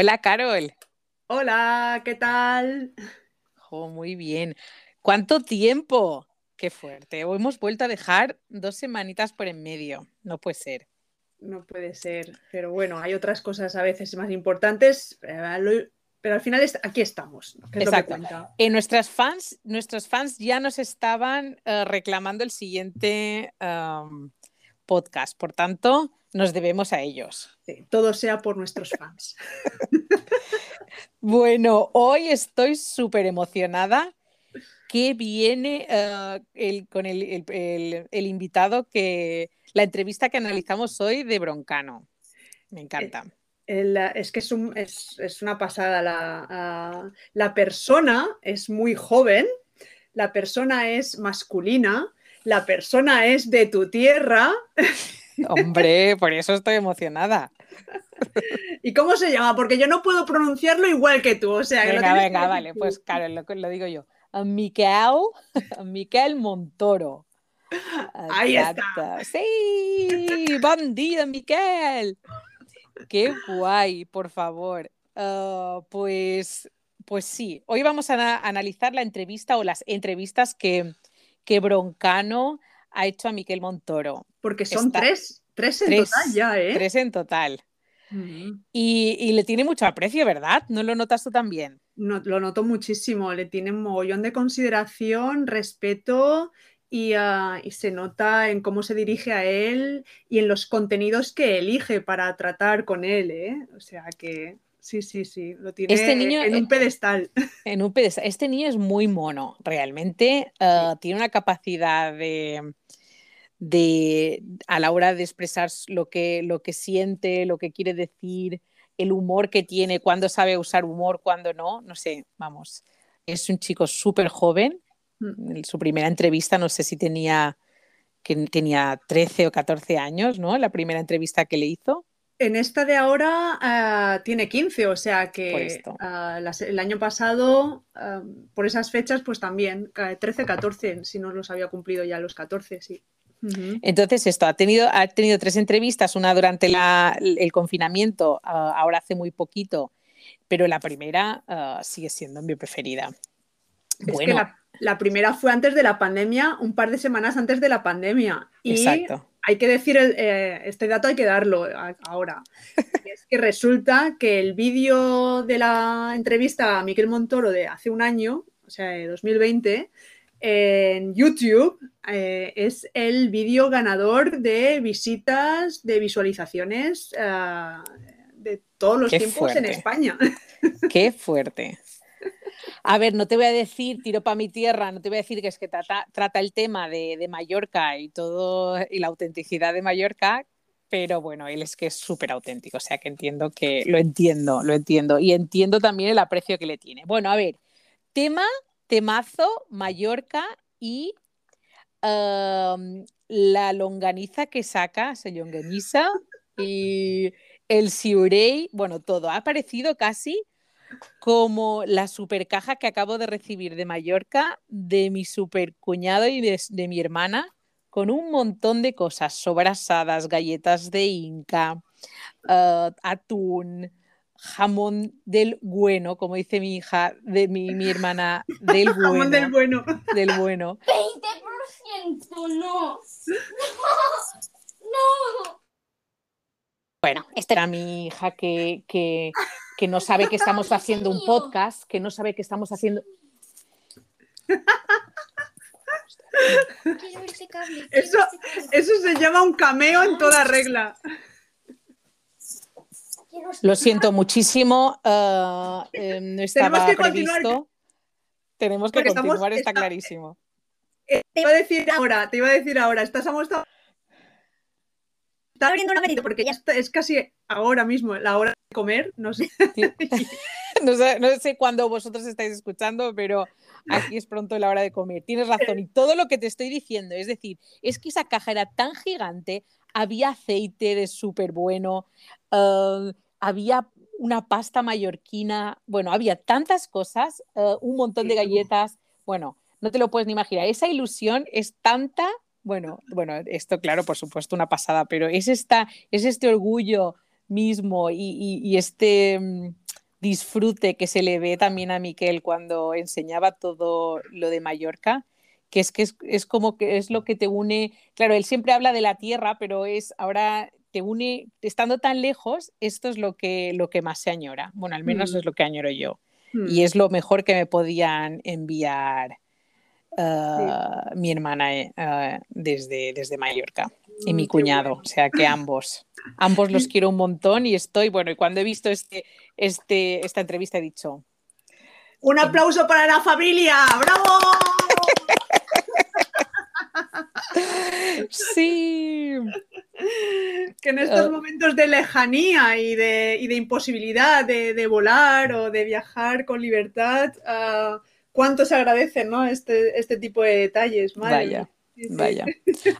Hola, Carol. Hola, ¿qué tal? Oh, muy bien. ¿Cuánto tiempo? Qué fuerte. Hoy hemos vuelto a dejar dos semanitas por en medio. No puede ser. No puede ser, pero bueno, hay otras cosas a veces más importantes, eh, pero al final aquí estamos. Exacto. En nuestras fans, nuestros fans ya nos estaban eh, reclamando el siguiente podcast, por tanto, nos debemos a ellos. todo sea por nuestros fans. bueno, hoy estoy súper emocionada que viene eh, con el, invitado que la entrevista que analizamos hoy de Broncano. Me encanta. es que es, una pasada. La, la, persona es muy joven, la persona es masculina, la persona es de tu tierra. Hombre, por eso estoy emocionada. ¿Y cómo se llama? Porque yo no puedo pronunciarlo igual que tú. O sea, venga, venga, vale, pues claro, lo, lo digo yo. Miquel, Miquel Montoro. Ahí está. Sí, bandido Miquel. Qué guay, por favor. Ah, pues, pues sí, hoy vamos a, analizar la entrevista o las entrevistas que, que Broncano ha hecho a Miquel Montoro. Porque son tres, tres en total ya, ¿eh? Tres en total. y, le tiene mucho aprecio, ¿verdad? ¿No lo notas tú también? No, lo noto muchísimo, le tiene un mogollón de consideración, respeto Ah, y, se nota en cómo se dirige a él y en los contenidos que elige para tratar con él, ¿eh? O sea que sí, sí, sí, lo tiene este niño, en un eh, pedestal. En un pedestal. Este niño es muy mono, realmente ah, tiene una capacidad de, de, a la hora de expresar lo que, lo que siente, lo que quiere decir, el humor que tiene, cuándo sabe usar humor, cuándo no, no sé, vamos. Es un chico súper joven Mm, su primera entrevista, no sé si tenía, que tenía 13 o 14 años, ¿no? La primera entrevista que le hizo. En esta de ahora ah, tiene 15, o sea que ah, el año pasado, ah, por esas fechas, pues también, 13, 14, si no los había cumplido ya los 14, sí. Entonces, esto, ha tenido, ha tenido tres entrevistas, una durante el confinamiento, ahora hace muy poquito, pero la primera sigue siendo mi preferida. bueno la primera fue antes de la pandemia, un par de semanas antes de la pandemia. Y hay que decir, eh, este dato hay que darlo ahora. es que resulta que el vídeo de la entrevista a Miquel Montoro de hace un año, o sea, de 2020, en YouTube eh, es el vídeo ganador de visitas, de visualizaciones eh, de todos los tiempos en España. Qué fuerte. A ver, no te voy a decir tiro para mi tierra, no te voy a decir que es que trata, el tema de, Mallorca y todo y la autenticidad de Mallorca, pero bueno, él es que es súper auténtico, o sea que entiendo que lo entiendo, lo entiendo y entiendo también el aprecio que le tiene. Bueno, a ver, tema, temazo, Mallorca y la longaniza que saca, se longaniza y el siurei, bueno, todo. Ha aparecido casi como la super caja que acabo de recibir de Mallorca de mi super cuñado y de, mi hermana, con un montón de cosas, sobrasadas, galletas de Inca, ah, atún, jamón del bueno, como dice mi hija, de mi, hermana, del bueno. jamón del bueno. Del bueno. 20%, no. No. Bueno, esta era mi hija que, que, que no sabe que estamos haciendo un podcast, que no sabe que estamos haciendo... Eso, eso se llama un cameo en toda regla. Lo siento muchísimo, uh, eh, no estaba Tenemos que previsto. Continuar. Tenemos que continuar, está, clarísimo. Eh, te iba a decir ahora, te iba a decir ahora, estamos está abriendo un apetito porque ya es casi ahora mismo la hora de comer, no sé. no sé. no sé cuándo vosotros estáis escuchando, pero aquí es pronto la hora de comer. Tienes razón. Y todo lo que te estoy diciendo, es decir, es que esa caja era tan gigante, había aceite de súper bueno, eh, había una pasta mallorquina, bueno, había tantas cosas, eh, un montón de galletas, bueno, no te lo puedes ni imaginar. Esa ilusión es tanta bueno, bueno, esto claro, por supuesto, una pasada, pero es, esta, es este orgullo mismo y, este mm, disfrute que se le ve también a Miquel cuando enseñaba todo lo de Mallorca, que es que es, como que es lo que te une, claro, él siempre habla de la tierra, pero es ahora te une, estando tan lejos, esto es lo que, lo que más se añora, bueno, al menos mm. es lo que añoro yo, y mm. es lo mejor que me podían enviar ah, mi hermana eh, ah, desde, desde Mallorca y mi cuñado, o sea que ambos. Ambos los quiero un montón y estoy, bueno, y cuando he visto este, este, esta entrevista he dicho... Un aplauso para la familia, bravo. Sí. Que en estos ah. momentos de lejanía y de, imposibilidad de, volar o de viajar con libertad, uh, cuánto se agradecen ¿no? este, este tipo de detalles. Vaya. Vaya.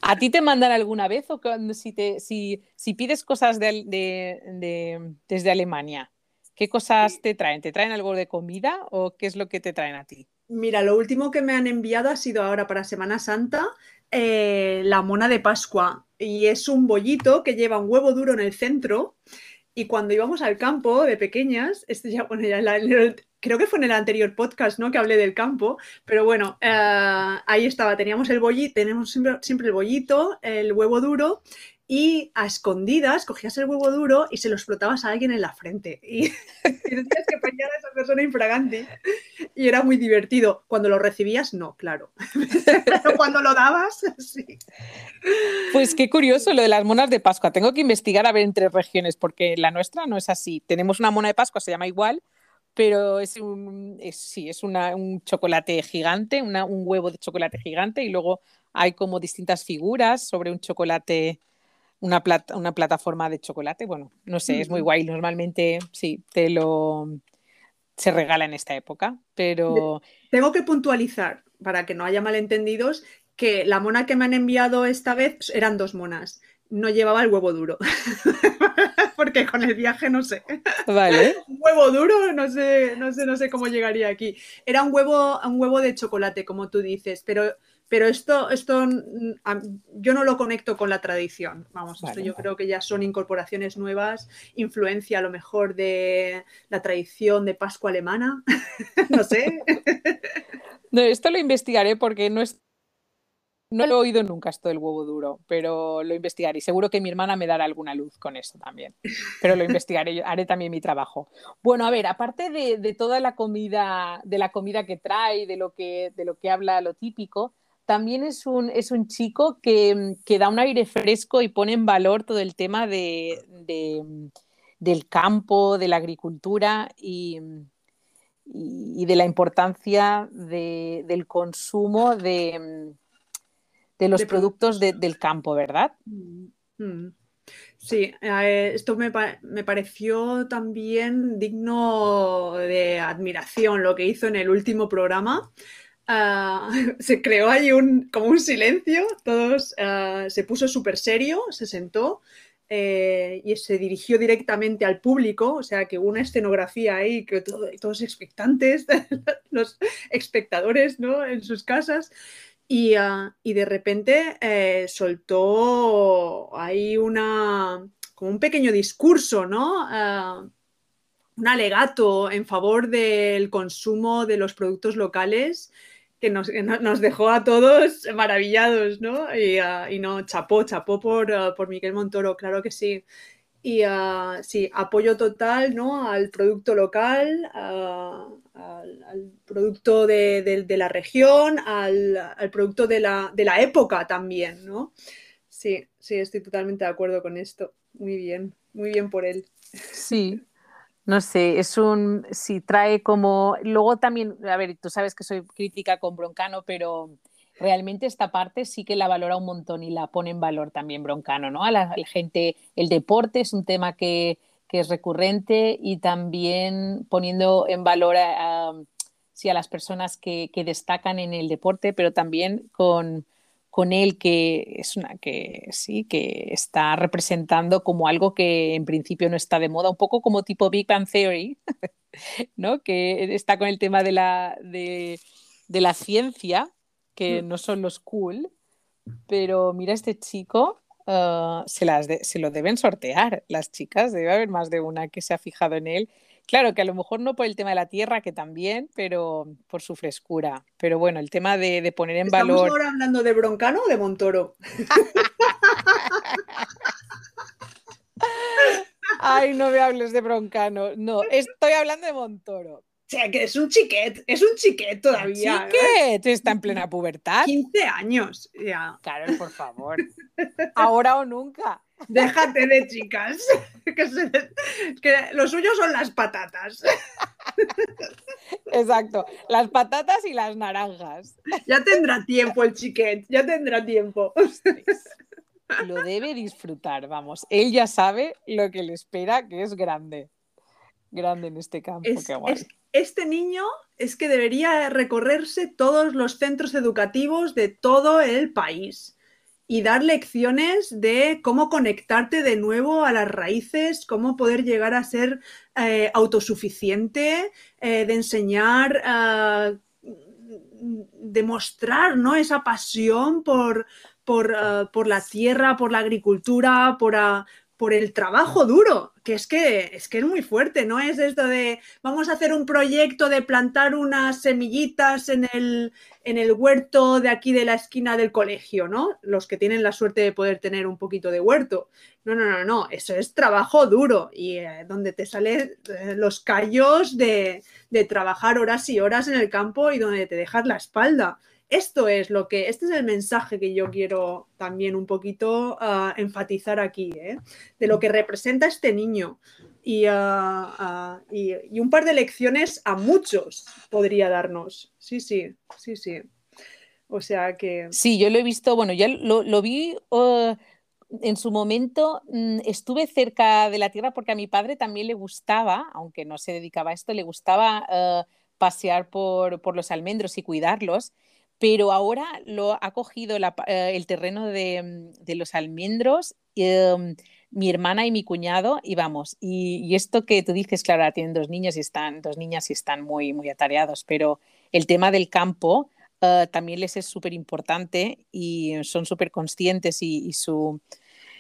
¿A ti te mandan alguna vez o si, te, si, si pides cosas de, desde Alemania? ¿Qué cosas te traen? ¿Te traen algo de comida o qué es lo que te traen a ti? Mira, lo último que me han enviado ha sido ahora para Semana Santa eh, la mona de Pascua. Y es un bollito que lleva un huevo duro en el centro. Y cuando íbamos al campo de pequeñas, este ya, bueno, ya creo que fue en el anterior podcast, ¿no? Que hablé del campo, pero bueno, eh, ahí estaba, teníamos el bollito, tenemos siempre, el bollito, el huevo duro y a escondidas cogías el huevo duro y se lo explotabas a alguien en la frente y, tenías que pelear a esa persona infragante y era muy divertido. Cuando lo recibías, no, claro. Pero cuando lo dabas, sí. Pues qué curioso lo de las monas de Pascua. Tengo que investigar a ver entre regiones porque la nuestra no es así. Tenemos una mona de Pascua, se llama igual, pero es un, sí, es un chocolate gigante, un huevo de chocolate gigante y luego hay como distintas figuras sobre un chocolate, una, una plataforma de chocolate. Bueno, no sé, es muy guay. Normalmente sí, te lo se regala en esta época, pero... Tengo que puntualizar, para que no haya malentendidos, que la mona que me han enviado esta vez eran dos monas. No llevaba el huevo duro. porque con el viaje no sé. Vale. un huevo duro, no sé, no sé, no sé cómo llegaría aquí. Era un huevo, un huevo de chocolate, como tú dices, pero, pero esto, esto mm, yo no lo conecto con la tradición. Vamos, esto yo creo que ya son incorporaciones nuevas, influencia a lo mejor de la tradición de Pascua alemana. no sé. no, esto lo investigaré porque no es no lo he oído nunca esto del huevo duro, pero lo investigaré y seguro que mi hermana me dará alguna luz con eso también. Pero lo investigaré, haré también mi trabajo. Bueno, a ver, aparte de, toda la comida, de la comida que trae, de lo que, de lo que habla lo típico, también es un, es un chico que, da un aire fresco y pone en valor todo el tema de, del campo, de la agricultura y, y de la importancia del consumo de de los productos del campo, ¿verdad? Mm, mm. Sí, eh, esto me, pareció también digno de admiración lo que hizo en el último programa. Ah, se creó ahí un, como un silencio, todos ah, se puso súper serio, se sentó eh, y se dirigió directamente al público, o sea que hubo una escenografía ahí, que todos expectantes, los espectadores ¿no? en sus casas, Ah, y, de repente eh, soltó ahí una, como un pequeño discurso, ¿no? Un alegato en favor del consumo de los productos locales que nos, dejó a todos maravillados, ¿no? Y, ah, no, chapó, chapó por, por Miguel Montoro, claro que sí. Y sí, apoyo total ¿no? al producto local, al, producto de, la región, al, producto de la, época también, ¿no? Sí, sí, estoy totalmente de acuerdo con esto. Muy bien, muy bien por él. Sí, no sé, es un, sí, trae como, luego también, a ver, tú sabes que soy crítica con Broncano, pero realmente esta parte sí que la valora un montón y la pone en valor también Broncano, ¿no? A la, gente, el deporte es un tema que, que es recurrente y también poniendo en valor a, sí, a las personas que, que, destacan en el deporte, pero también con, con él que es una que sí que está representando como algo que en principio no está de moda, un poco como tipo Big Bang Theory, ¿no? Que está con el tema de la, de, de la ciencia, que mm. no son los cool, pero mira este chico ah, se, las se lo deben sortear las chicas, debe haber más de una que se ha fijado en él. Claro que a lo mejor no por el tema de la tierra, que también, pero por su frescura. Pero bueno, el tema de, poner en valor. ¿Estamos ahora hablando de Broncano o de Montoro? Ay, no me hables de Broncano. No, estoy hablando de Montoro. O sea, que es un chiquet, es un chiquet todavía. ¿Chiquet? Está en plena pubertad. 15 años. Ya. Claro, por favor. Ahora o nunca. Déjate de chicas. Que, lo suyo son las patatas. Exacto, las patatas y las naranjas. Ya tendrá tiempo el chiquet, ya tendrá tiempo. Lo debe disfrutar, vamos. Él ya sabe lo que le espera, que es grande. Grande en este campo. este niño es que debería recorrerse todos los centros educativos de todo el país y dar lecciones de cómo conectarte de nuevo a las raíces, cómo poder llegar a ser eh, autosuficiente, eh, de enseñar, uh, demostrar ¿no? esa pasión por, por, ah, por, la tierra, por la agricultura, por, por el trabajo duro, que es que es que es muy fuerte, no es esto de vamos a hacer un proyecto de plantar unas semillitas en el, en el huerto de aquí de la esquina del colegio, ¿no? Los que tienen la suerte de poder tener un poquito de huerto. No, no, no, no, eso es trabajo duro y eh, donde te salen eh, los callos de, de trabajar horas y horas en el campo y donde te dejas la espalda. Esto es lo que, este es el mensaje que yo quiero también un poquito ah, enfatizar aquí, ¿eh? de lo que representa este niño. Ah, ah, y, y, un par de lecciones a muchos podría darnos. Sí, sí, sí, sí. O sea que... Sí, yo lo he visto, bueno, ya lo, lo vi en su momento, mm, estuve cerca de la tierra porque a mi padre también le gustaba, aunque no se dedicaba a esto, le gustaba pasear por, por los almendros y cuidarlos pero ahora lo ha cogido eh, el terreno de, mm, los almendros em, mi hermana y mi cuñado y vamos, y, esto que tú dices, claro, tienen dos niños y están, dos niñas y están muy, muy atareados, pero el tema del campo eh, también les es súper importante y son súper conscientes y, su,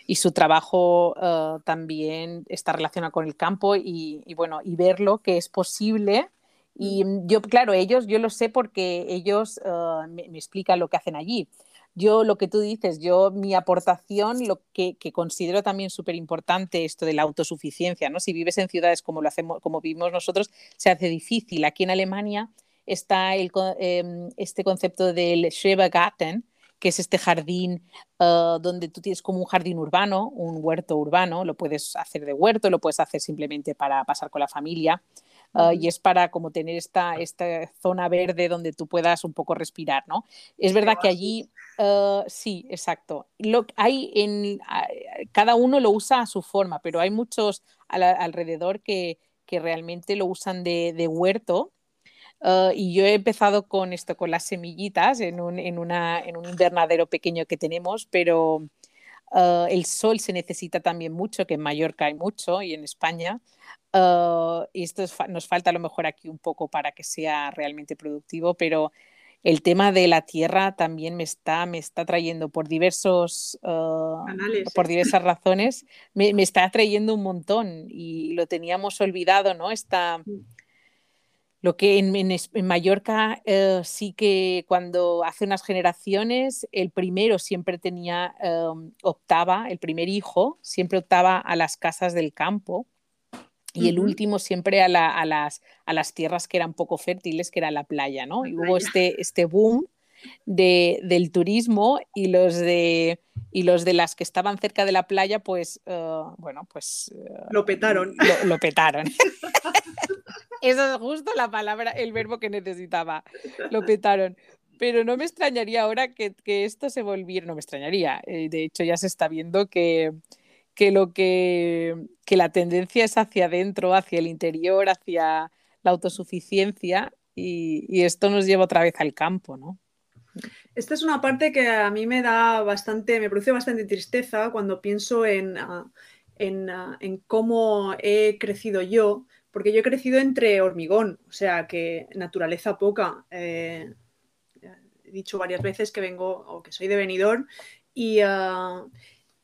y su trabajo eh, también está relacionado con el campo y, y, bueno, y verlo que es posible y mm, yo, claro, ellos, yo lo sé porque ellos ah, me, explican lo que hacen allí. Yo, lo que tú dices, yo, mi aportación, lo que, que considero también súper importante, esto de la autosuficiencia, ¿no? Si vives en ciudades como, lo hacemos, como vivimos nosotros, se hace difícil. Aquí en Alemania está el, em, este concepto del Schrebergarten, que es este jardín ah, donde tú tienes como un jardín urbano, un huerto urbano, lo puedes hacer de huerto, lo puedes hacer simplemente para pasar con la familia. Ah, y es para como tener esta, esta zona verde donde tú puedas un poco respirar, ¿no? Es verdad que allí, ah, sí, exacto. Lo, hay en, cada uno lo usa a su forma, pero hay muchos alrededor que, que, realmente lo usan de, de huerto. y yo he empezado con esto, con las semillitas en un, en una, en un invernadero pequeño que tenemos, pero el sol se necesita también mucho, que en Mallorca hay mucho y en España. Y esto nos falta a lo mejor aquí un poco para que sea realmente productivo, pero el tema de la tierra también me está, me está trayendo por diversos uh, por diversas razones, me, me, está trayendo un montón y lo teníamos olvidado, ¿no? Está, mm. lo que en, en, Mallorca uh, sí que cuando hace unas generaciones el primero siempre tenía, um, optaba, el primer hijo siempre optaba a las casas del campo y el último siempre a, las, a las tierras que eran poco fértiles, que era la playa, ¿no? Y hubo este, este boom de, del turismo y los de y los de las que estaban cerca de la playa, pues, eh, bueno, pues... Eh, lo petaron. Lo, petaron. Esa es justo la palabra, el verbo que necesitaba. Lo petaron. Pero no me extrañaría ahora que, que esto se volviera, no me extrañaría. Eh, de hecho, ya se está viendo que, que lo que, que la tendencia es hacia adentro, hacia el interior, hacia la autosuficiencia y, esto nos lleva otra vez al campo, ¿no? Esta es una parte que a mí me da bastante, me produce bastante tristeza cuando pienso en, ah, ah, en, cómo he crecido yo, porque yo he crecido entre hormigón, o sea, que naturaleza poca. Eh, he dicho varias veces que vengo o que soy de Benidorm y, ah,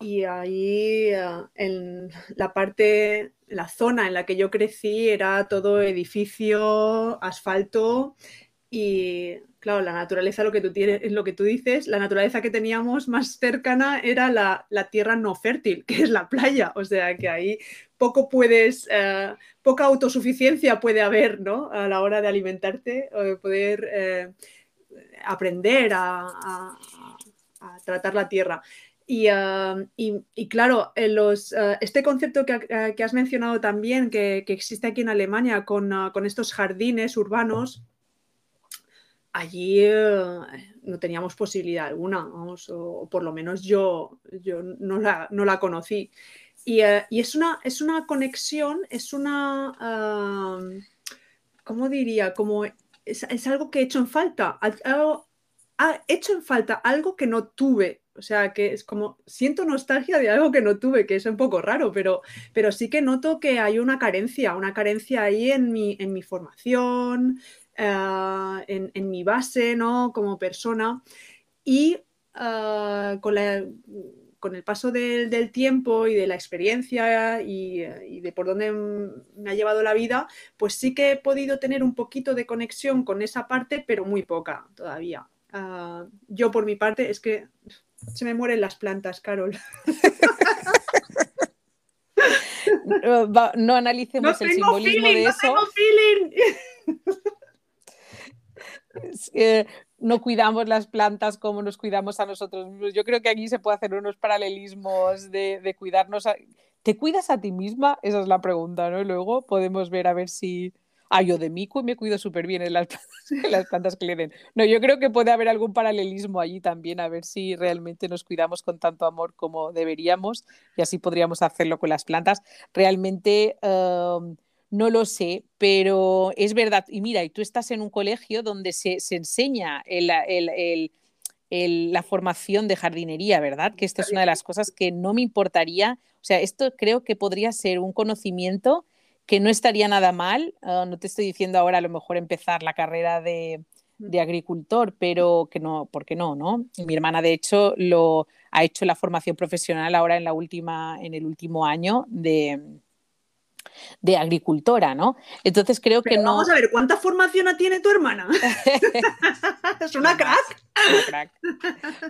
y ahí eh, en la parte, la zona en la que yo crecí era todo edificio, asfalto y claro, la naturaleza, lo que tú tienes, es lo que tú dices, la naturaleza que teníamos más cercana era la, tierra no fértil, que es la playa. O sea que ahí poco puedes, eh, poca autosuficiencia puede haber, ¿no? A la hora de alimentarte o de poder eh, aprender a, tratar la tierra. Y, eh, claro, los, este concepto que, has mencionado también, que, existe aquí en Alemania con, con estos jardines urbanos, allí eh, no teníamos posibilidad alguna, o, por lo menos yo, yo no, la, no la conocí. Y, eh, y, es, una, es una conexión, es una, ¿cómo diría? Como es, es, algo que he hecho en falta, ha hecho en falta algo que no tuve. O sea, que es como, siento nostalgia de algo que no tuve, que es un poco raro, pero, pero sí que noto que hay una carencia, una carencia ahí en mi, en mi formación, eh, en, mi base, ¿no? Como persona. Y eh, con, con, el paso del, tiempo y de la experiencia y, de por dónde me ha llevado la vida, pues sí que he podido tener un poquito de conexión con esa parte, pero muy poca todavía. Eh, yo por mi parte es que se me mueren las plantas, Carol. no, analicemos el simbolismo de eso. No tengo feeling. no cuidamos las plantas como nos cuidamos a nosotros mismos. Yo creo que aquí se puede hacer unos paralelismos de, cuidarnos. ¿Te cuidas a ti misma? Esa es la pregunta, ¿no? Y luego podemos ver a ver si... Ah, yo de mí me cuido súper bien en las, plantas, que le den. No, yo creo que puede haber algún paralelismo allí también, a ver si realmente nos cuidamos con tanto amor como deberíamos y así podríamos hacerlo con las plantas. Realmente... Um, no lo sé, pero es verdad. Y mira, y tú estás en un colegio donde se, enseña la formación de jardinería, ¿verdad? Que esto es una de las cosas que no me importaría. O sea, esto creo que podría ser un conocimiento que no estaría nada mal. Ah, no te estoy diciendo ahora a lo mejor empezar la carrera de, de agricultor, pero que no, ¿por qué no, no? Mi hermana, de hecho, lo ha hecho la formación profesional ahora en la última, en el último año de, de agricultora, ¿no? Entonces creo que no. Vamos a ver, ¿cuánta formación tiene tu hermana? es una crack. Una crack.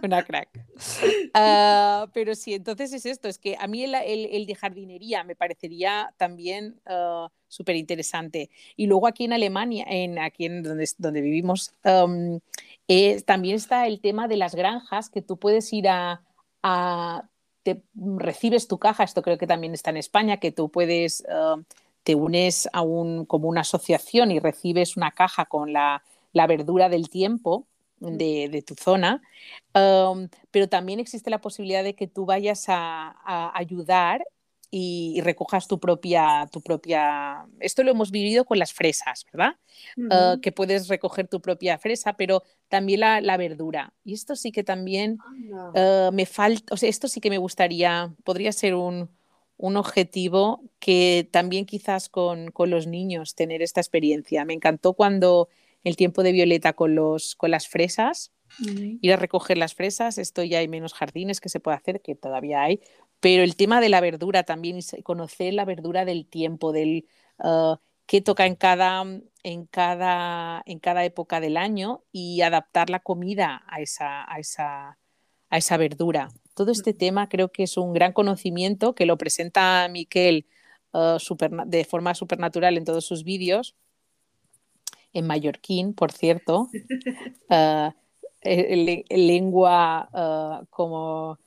Una crack. Ah, pero sí, entonces es esto, es que a mí el, de jardinería me parecería también uh, súper interesante. Y luego aquí en Alemania, en, aquí en donde, donde vivimos, también está el tema de las granjas, que tú puedes ir a te recibes tu caja, esto creo que también está en España, que tú puedes, eh, te unes a un, como una asociación y recibes una caja con la, verdura del tiempo de, tu zona, um, pero también existe la posibilidad de que tú vayas a ayudar y, recojas tu propia, tu propia... Esto lo hemos vivido con las fresas, ¿verdad? Ah, que puedes recoger tu propia fresa, pero también la, verdura. Y esto sí que también ah, me falta, o sea, esto sí que me gustaría, podría ser un, objetivo que también quizás con, los niños tener esta experiencia. Me encantó cuando el tiempo de Violeta con, los, con las fresas, ir a recoger las fresas, esto ya hay menos jardines que se puede hacer, que todavía hay, pero el tema de la verdura también, conocer la verdura del tiempo, del uh, qué toca en cada, en, cada, en cada época del año y adaptar la comida a esa, a esa, a esa verdura. Todo este tema creo que es un gran conocimiento que lo presenta Miquel uh, de forma supernatural en todos sus vídeos, en mallorquín, por cierto, uh, lengua como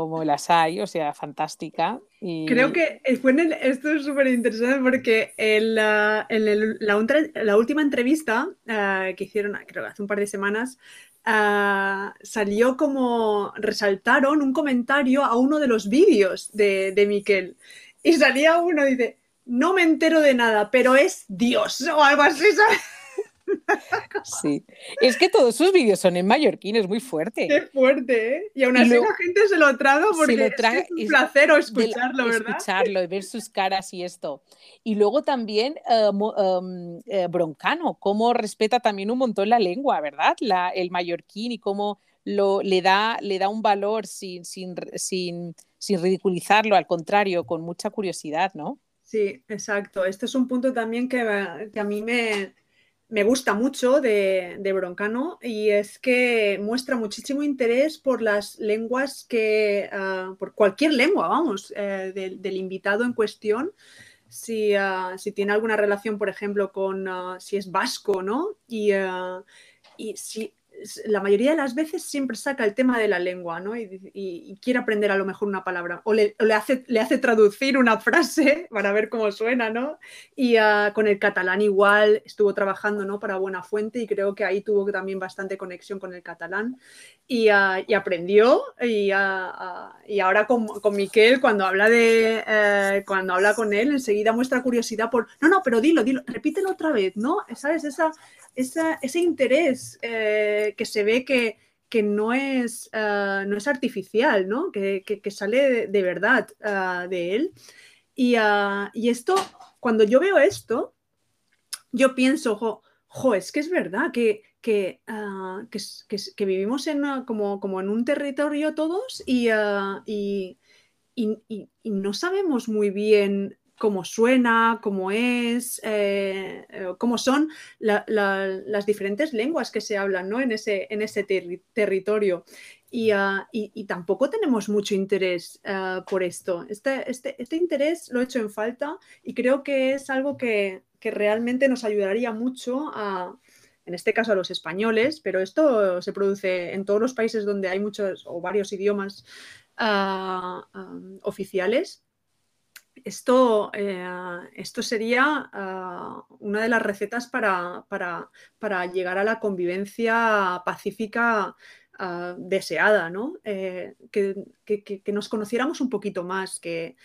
como las hay, o sea, fantástica. Creo que fue esto es súper interesante porque en, la, la, última entrevista eh, que hicieron, creo hace un par de semanas, eh, salió como resaltaron un comentario a uno de los vídeos de, de Miquel. Y salía uno dice, no me entero de nada, pero es Dios o algo así, ¿sabes? Sí, es que todos sus vídeos son en mallorquín, es muy fuerte. Qué fuerte, ¿eh? Y aún así la gente se lo traga porque es, un placer escucharlo, ¿verdad? Escucharlo y ver sus caras y esto. Y luego también eh, em, eh, Broncano, cómo respeta también un montón la lengua, ¿verdad? La, el mallorquín y cómo lo, le, da, le da un valor sin, sin, sin, sin ridiculizarlo, al contrario, con mucha curiosidad, ¿no? Sí, exacto. Este es un punto también que, a mí me, gusta mucho de, Broncano y es que muestra muchísimo interés por las lenguas que, ah, por cualquier lengua, vamos, eh, del, invitado en cuestión. Si, ah, si, tiene alguna relación, por ejemplo, con ah, si es vasco, ¿no? Y, y si la mayoría de las veces siempre saca el tema de la lengua, ¿no? Y, quiere aprender a lo mejor una palabra, o le, hace, le hace traducir una frase para ver cómo suena, ¿no? Y ah, con el catalán igual estuvo trabajando, ¿no? Para Buena Fuente y creo que ahí tuvo también bastante conexión con el catalán y, ah, aprendió ah, y, ahora con, con, Miquel cuando habla de, eh, cuando habla con él enseguida muestra curiosidad por, no, no, pero dilo, dilo, repítelo otra vez, ¿no? ¿Sabes? Esa, ese interés eh, que se ve que, no, es, eh, no es artificial, ¿no? que, sale de, verdad eh, de él. Y, esto, cuando yo veo esto, yo pienso, jo, es que es verdad que, que, vivimos en, como, como, en un territorio todos y, y, no sabemos muy bien cómo suena, cómo es, eh, eh, cómo son las diferentes lenguas que se hablan ¿no? en ese, en ese territorio. Ah, y, tampoco tenemos mucho interés ah, por esto. Este, este, este, interés lo he hecho en falta y creo que es algo que, realmente nos ayudaría mucho a, en este caso a los españoles, pero esto se produce en todos los países donde hay muchos o varios idiomas ah, oficiales esto, eh, esto sería ah, una de las recetas para, llegar a la convivencia pacífica ah, deseada, ¿no? Eh, que, nos conociéramos un poquito más, que,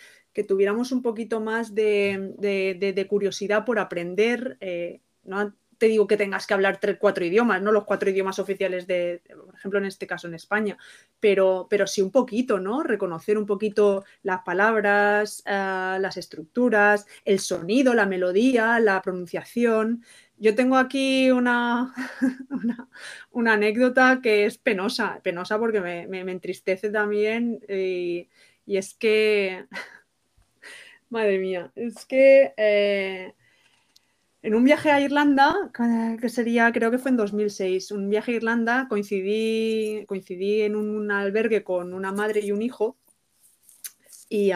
tuviéramos un poquito más de, curiosidad por aprender, eh, ¿no? Te digo que tengas que hablar tres, cuatro idiomas, no los cuatro idiomas oficiales de, por ejemplo, en este caso en España, pero, pero sí un poquito, ¿no? Reconocer un poquito las palabras, eh, las estructuras, el sonido, la melodía, la pronunciación. Yo tengo aquí una, una, anécdota que es penosa, penosa porque me, entristece también y, es que, madre mía, es que... Eh, en un viaje a Irlanda, que sería, creo que fue en 2006, un viaje a Irlanda, coincidí, coincidí en un albergue con una madre y un hijo. Y,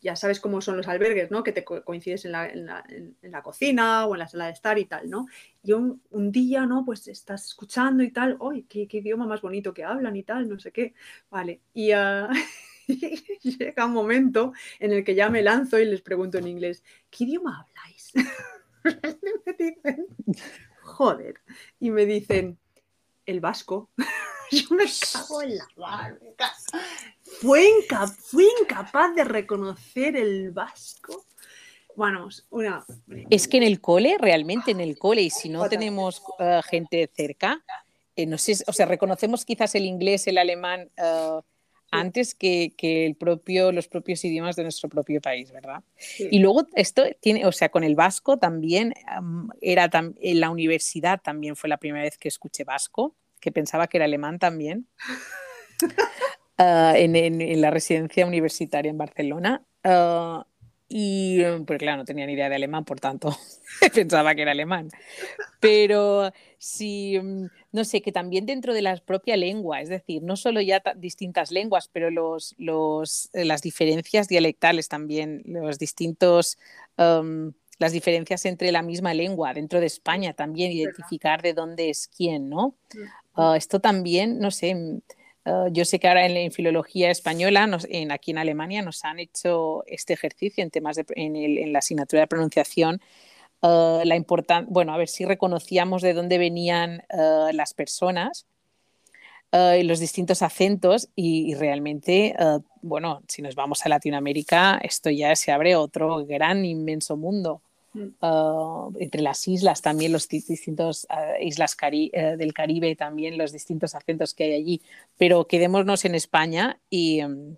ya sabes cómo son los albergues, ¿no? Que te coincides en la, cocina o en la sala de estar y tal, ¿no? Y un, día, ¿no? Pues estás escuchando y tal, ¡ay, qué, idioma más bonito que hablan y tal! No sé qué. Vale. Y llega un momento en el que ya me lanzo y les pregunto en inglés, ¿qué idioma habláis? Me dicen, joder, y me dicen, el vasco. Yo me cago en la barca. Fue, incapaz de reconocer el vasco. Bueno, una... Es que en el cole, realmente en el cole, y si no tenemos eh, gente cerca, eh, no sé, o sea, reconocemos quizás el inglés, el alemán, uh, antes que, el propio, los propios idiomas de nuestro propio país, ¿verdad? Y luego esto tiene, o sea, con el vasco también era en la universidad también fue la primera vez que escuché vasco, que pensaba que era alemán también. Ah, en, la residencia universitaria en Barcelona. Ah, y pues claro, no tenía ni idea de alemán, por tanto, pensaba que era alemán. Pero sí, mm, no sé, que también dentro de la propia lengua, es decir, no solo ya distintas lenguas, pero los, los, eh, las diferencias dialectales también, los distintos, las diferencias entre la misma lengua dentro de España también, identificar de dónde es quién, ¿no? Ah, esto también, no sé, Ah, yo sé que ahora en, filología española, en, aquí en Alemania, nos han hecho este ejercicio en temas de, en, la asignatura de pronunciación. Ah, la bueno, a ver si reconocíamos de dónde venían ah, las personas y los distintos acentos y, realmente, bueno, si nos vamos a Latinoamérica, esto ya se abre otro gran, inmenso mundo. Ah, entre las islas también, los distintos uh, islas uh, del Caribe, también los distintos acentos que hay allí, pero quedémonos en España y, um,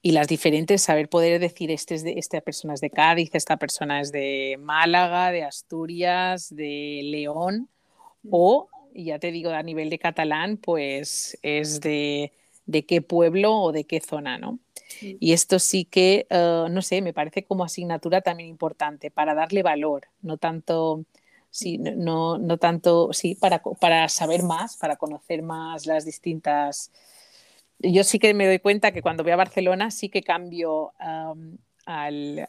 y las diferentes, saber poder decir, este de, esta persona es de Cádiz, esta persona es de Málaga, de Asturias, de León, mm. o ya te digo, a nivel de catalán, pues es de, de qué pueblo o de qué zona, ¿no? Y esto sí que, eh, no sé, me parece como asignatura también importante para darle valor, no tanto, sí, no, no tanto, sí, para, para saber más, para conocer más las distintas... Yo sí que me doy cuenta que cuando voy a Barcelona sí que cambio al,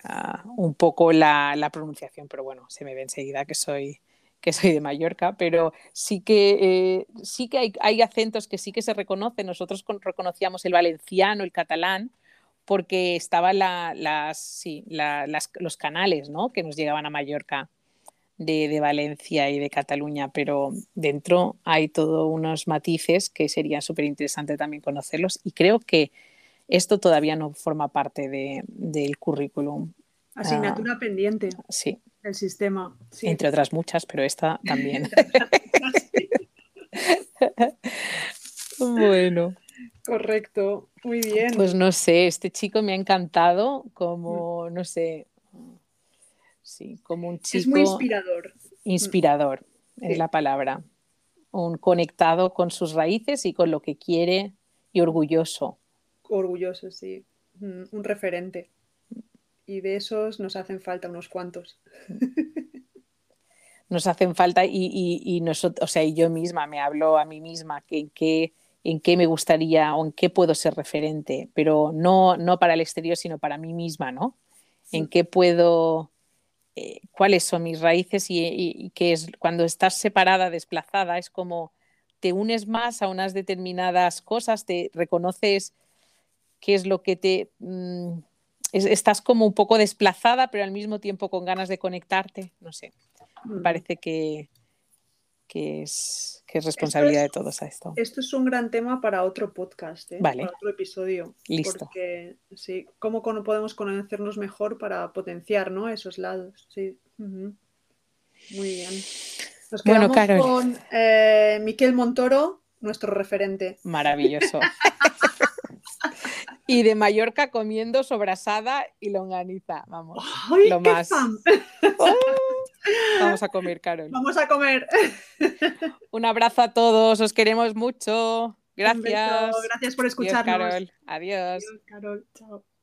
un poco la, la, pronunciación, pero bueno, se me ve enseguida que soy, que soy de Mallorca, pero sí que, eh, sí que hay, hay, acentos que sí que se reconocen. Nosotros reconocíamos el valenciano, el catalán, porque estaban las, sí, las, los canales ¿no? que nos llegaban a Mallorca de, de, Valencia y de Cataluña, pero dentro hay todos unos matices que sería súper interesante también conocerlos y creo que esto todavía no forma parte de, del currículum. Asignatura ah, pendiente. Sí. El sistema. Entre otras muchas, pero esta también. bueno. Correcto, muy bien. Pues no sé, este chico me ha encantado como, no sé, sí, como un chico... Es muy inspirador. Inspirador, es la palabra. Un conectado con sus raíces y con lo que quiere y orgulloso. Orgulloso, sí. Un referente. Y de esos nos hacen falta unos cuantos. Nos hacen falta y, y, nosotros, o sea, y yo misma me hablo a mí misma que, que en qué me gustaría o en qué puedo ser referente, pero no, no para el exterior, sino para mí misma, ¿no? En qué puedo, eh, cuáles son mis raíces y, y, qué es, cuando estás separada, desplazada, es como te unes más a unas determinadas cosas, te reconoces qué es lo que te... Estás como un poco desplazada, pero al mismo tiempo con ganas de conectarte, no sé. Me mm. parece que, que es, que es responsabilidad de todos a esto. Esto es un gran tema para otro podcast, ¿eh? para otro episodio. Listo. Porque, sí, ¿cómo podemos conocernos mejor para potenciar ¿no? esos lados? Sí. Muy bien. Nos quedamos con eh, Miquel Montoro, nuestro referente. Maravilloso. y de Mallorca comiendo sobrasada y longaniza. Vamos. lo más. Oh. Vamos a comer, Carol. Vamos a comer. Un abrazo a todos, os queremos mucho. Gracias. Gracias por escucharnos. Adiós, Carol. Adiós. Adiós, Carol. Chao.